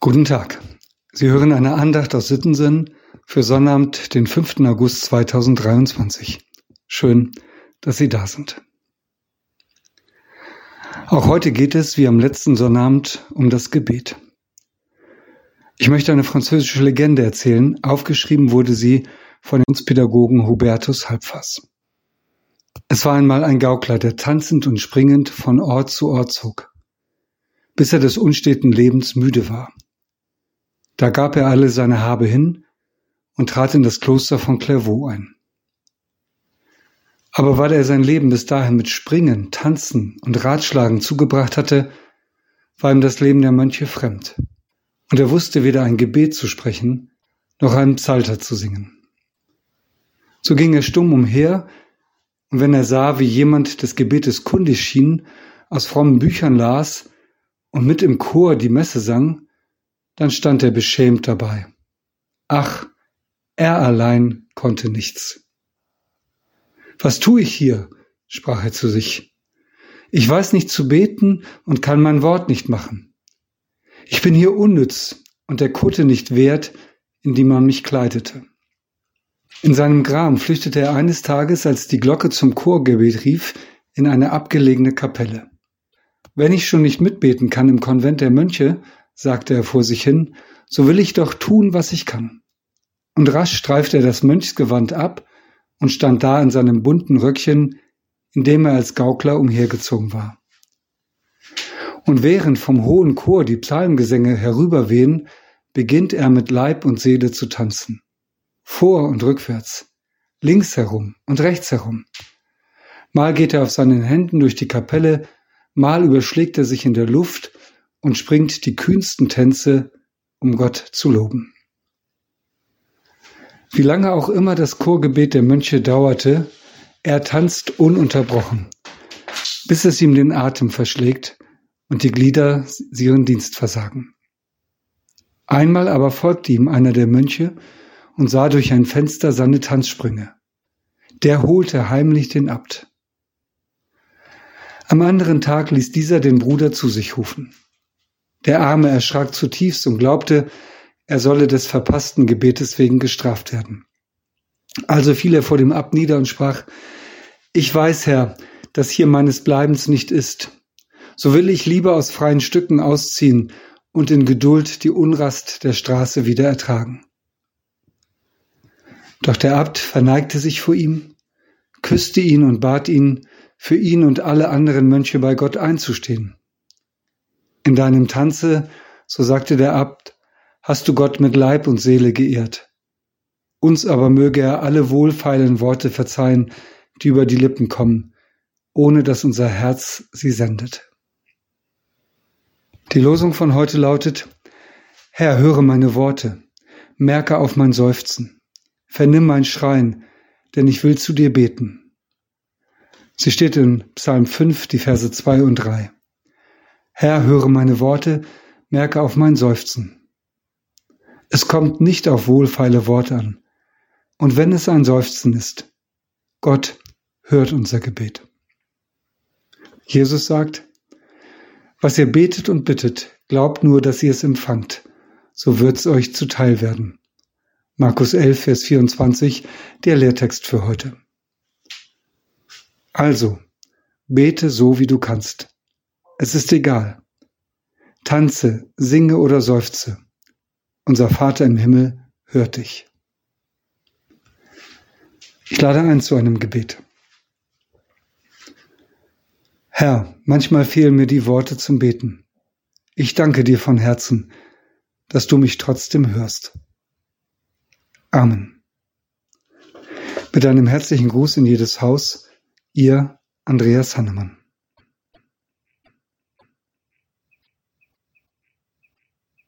Guten Tag. Sie hören eine Andacht aus Sittensen für Sonnabend, den 5. August 2023. Schön, dass Sie da sind. Auch heute geht es, wie am letzten Sonnabend, um das Gebet. Ich möchte eine französische Legende erzählen. Aufgeschrieben wurde sie von uns Pädagogen Hubertus Halbfass. Es war einmal ein Gaukler, der tanzend und springend von Ort zu Ort zog, bis er des unsteten Lebens müde war. Da gab er alle seine Habe hin und trat in das Kloster von Clairvaux ein. Aber weil er sein Leben bis dahin mit Springen, Tanzen und Ratschlagen zugebracht hatte, war ihm das Leben der Mönche fremd, und er wusste weder ein Gebet zu sprechen, noch einen Psalter zu singen. So ging er stumm umher, und wenn er sah, wie jemand des Gebetes kundig schien, aus frommen Büchern las und mit im Chor die Messe sang, dann stand er beschämt dabei. Ach, er allein konnte nichts. Was tue ich hier? sprach er zu sich. Ich weiß nicht zu beten und kann mein Wort nicht machen. Ich bin hier unnütz und der Kutte nicht wert, in die man mich kleidete. In seinem Gram flüchtete er eines Tages, als die Glocke zum Chorgebet rief, in eine abgelegene Kapelle. Wenn ich schon nicht mitbeten kann im Konvent der Mönche, sagte er vor sich hin, so will ich doch tun, was ich kann. Und rasch streifte er das Mönchsgewand ab und stand da in seinem bunten Röckchen, in dem er als Gaukler umhergezogen war. Und während vom hohen Chor die Psalmgesänge herüberwehen, beginnt er mit Leib und Seele zu tanzen. Vor und rückwärts, links herum und rechts herum. Mal geht er auf seinen Händen durch die Kapelle, mal überschlägt er sich in der Luft und springt die kühnsten Tänze, um Gott zu loben. Wie lange auch immer das Chorgebet der Mönche dauerte, er tanzt ununterbrochen, bis es ihm den Atem verschlägt und die Glieder ihren Dienst versagen. Einmal aber folgte ihm einer der Mönche und sah durch ein Fenster seine Tanzsprünge. Der holte heimlich den Abt. Am anderen Tag ließ dieser den Bruder zu sich rufen. Der Arme erschrak zutiefst und glaubte, er solle des verpassten Gebetes wegen gestraft werden. Also fiel er vor dem Abt nieder und sprach, Ich weiß, Herr, dass hier meines Bleibens nicht ist. So will ich lieber aus freien Stücken ausziehen und in Geduld die Unrast der Straße wieder ertragen. Doch der Abt verneigte sich vor ihm, küsste ihn und bat ihn, für ihn und alle anderen Mönche bei Gott einzustehen. In deinem Tanze, so sagte der Abt, hast du Gott mit Leib und Seele geehrt. Uns aber möge er alle wohlfeilen Worte verzeihen, die über die Lippen kommen, ohne dass unser Herz sie sendet. Die Losung von heute lautet, Herr, höre meine Worte, merke auf mein Seufzen, vernimm mein Schreien, denn ich will zu dir beten. Sie steht in Psalm 5, die Verse 2 und 3. Herr, höre meine Worte, merke auf mein Seufzen. Es kommt nicht auf wohlfeile Worte an. Und wenn es ein Seufzen ist, Gott hört unser Gebet. Jesus sagt, was ihr betet und bittet, glaubt nur, dass ihr es empfangt, so wird's euch zuteil werden. Markus 11, Vers 24, der Lehrtext für heute. Also, bete so, wie du kannst. Es ist egal. Tanze, singe oder seufze. Unser Vater im Himmel hört dich. Ich lade ein zu einem Gebet. Herr, manchmal fehlen mir die Worte zum Beten. Ich danke dir von Herzen, dass du mich trotzdem hörst. Amen. Mit einem herzlichen Gruß in jedes Haus, ihr Andreas Hannemann.